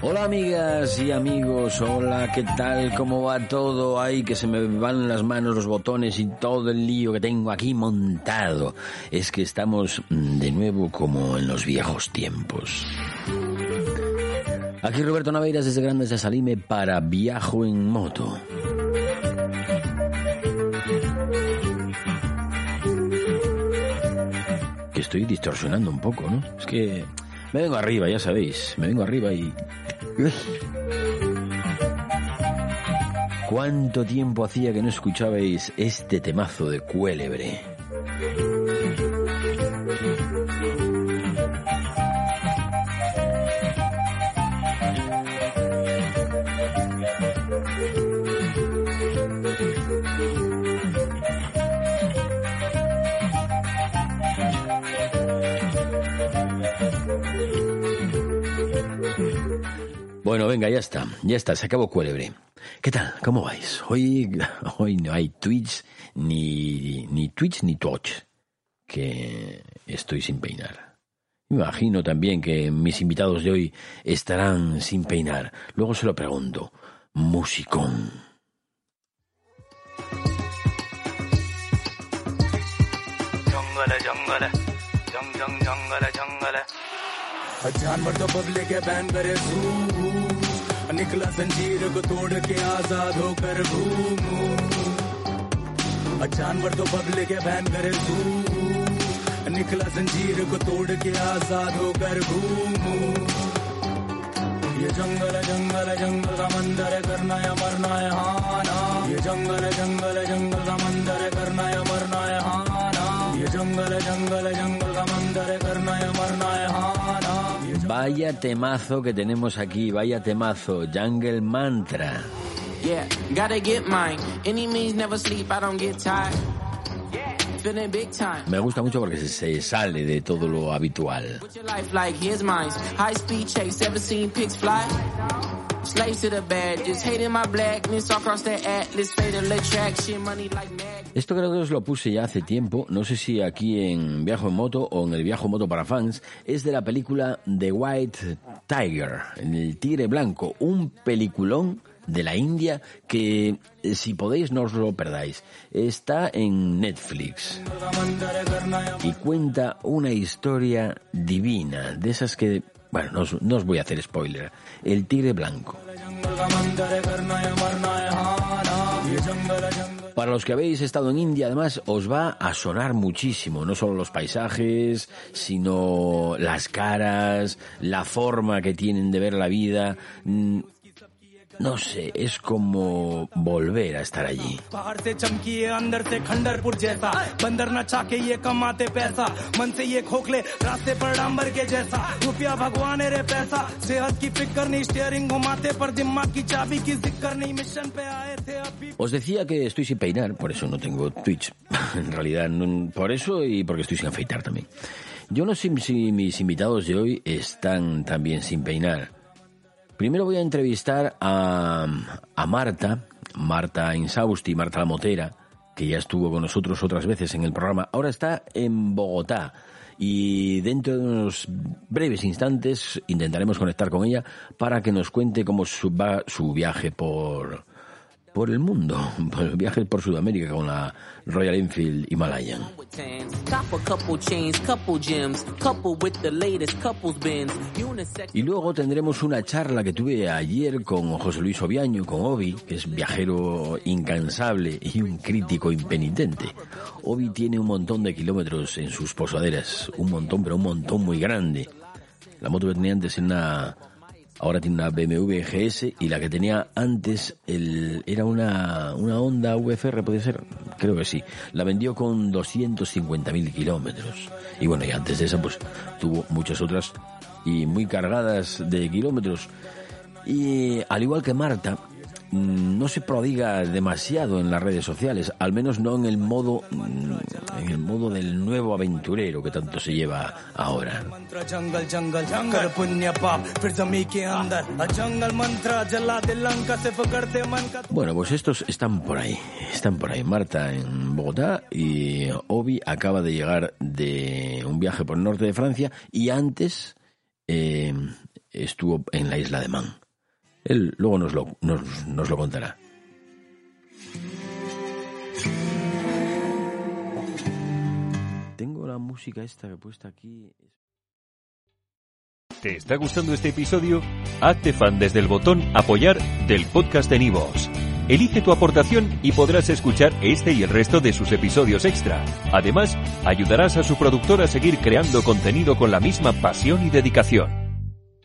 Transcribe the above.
Hola amigas y amigos, hola, ¿qué tal? ¿Cómo va todo? Ay, que se me van las manos, los botones y todo el lío que tengo aquí montado. Es que estamos mm, de nuevo como en los viejos tiempos. Aquí Roberto Naveiras desde Grandes de Salime para Viajo en Moto. Que estoy distorsionando un poco, ¿no? Es que me vengo arriba, ya sabéis. Me vengo arriba y... ¿Cuánto tiempo hacía que no escuchabais este temazo de Cuélebre? Bueno, venga, ya está, ya está, se acabó Cuélebre. ¿Qué tal? ¿Cómo vais? Hoy, hoy no hay Twitch, ni, ni Twitch ni Twitch, que estoy sin peinar. Imagino también que mis invitados de hoy estarán sin peinar. Luego se lo pregunto. Musicón. जानवर तो पब्लिक के बैन करे निकला संजीर को तोड़ के आज़ाद होकर घूमू जानवर तो पब्लिक के बैन करे निकला संजीर को तोड़ के आज़ाद होकर घूमू ये जंगल जंगल जंगल का मंदिर करना है मरना है हाना ये जंगल जंगल जंगल का मंदिर करना है मरना है हाना ये जंगल जंगल जंगल का मंदिर करना या मरना है Vaya temazo que tenemos aquí, vaya temazo, Jungle Mantra. Yeah, gotta get mine. Any means never sleep, I don't get tired. Feeling big time. Me gusta mucho porque se, se sale de todo lo habitual. Esto creo que os lo puse ya hace tiempo, no sé si aquí en Viajo en Moto o en el Viajo Moto para fans, es de la película The White Tiger, el tigre blanco, un peliculón de la India que eh, si podéis no os lo perdáis. Está en Netflix y cuenta una historia divina, de esas que, bueno, no os, voy a hacer spoiler, el tigre blanco. Para los que habéis estado en India, además, os va a sonar muchísimo, no solo los paisajes, sino las caras, la forma que tienen de ver la vida. No sé, es como volver a estar allí. Os decía que estoy sin peinar, por eso no tengo Twitch. en realidad, por eso y porque estoy sin afeitar también. Yo no sé si mis invitados de hoy están también sin peinar. Primero voy a entrevistar a, a Marta, Marta Insausti, Marta la Motera, que ya estuvo con nosotros otras veces en el programa. Ahora está en Bogotá y dentro de unos breves instantes intentaremos conectar con ella para que nos cuente cómo va su viaje por, por el mundo, por el viaje por Sudamérica con la Royal Enfield Himalayan. Y luego tendremos una charla que tuve ayer con José Luis Obiaño, con Obi, que es viajero incansable y un crítico impenitente. Obi tiene un montón de kilómetros en sus posaderas, un montón, pero un montón muy grande. La moto que tenía antes era una... Ahora tiene una BMW GS y la que tenía antes el, era una, una Honda VFR, puede ser, creo que sí. La vendió con 250.000 kilómetros. Y bueno, y antes de esa pues tuvo muchas otras y muy cargadas de kilómetros. Y al igual que Marta, Mm, no se prodiga demasiado en las redes sociales, al menos no en el modo mm, en el modo del nuevo aventurero que tanto se lleva ahora. Bueno, pues estos están por ahí, están por ahí. Marta en Bogotá y Obi acaba de llegar de un viaje por el norte de Francia y antes eh, estuvo en la isla de Man. Él luego nos lo, nos, nos lo contará. Tengo la música esta que he puesto aquí. ¿Te está gustando este episodio? Hazte fan desde el botón Apoyar del podcast de Nivos. Elige tu aportación y podrás escuchar este y el resto de sus episodios extra. Además, ayudarás a su productor a seguir creando contenido con la misma pasión y dedicación.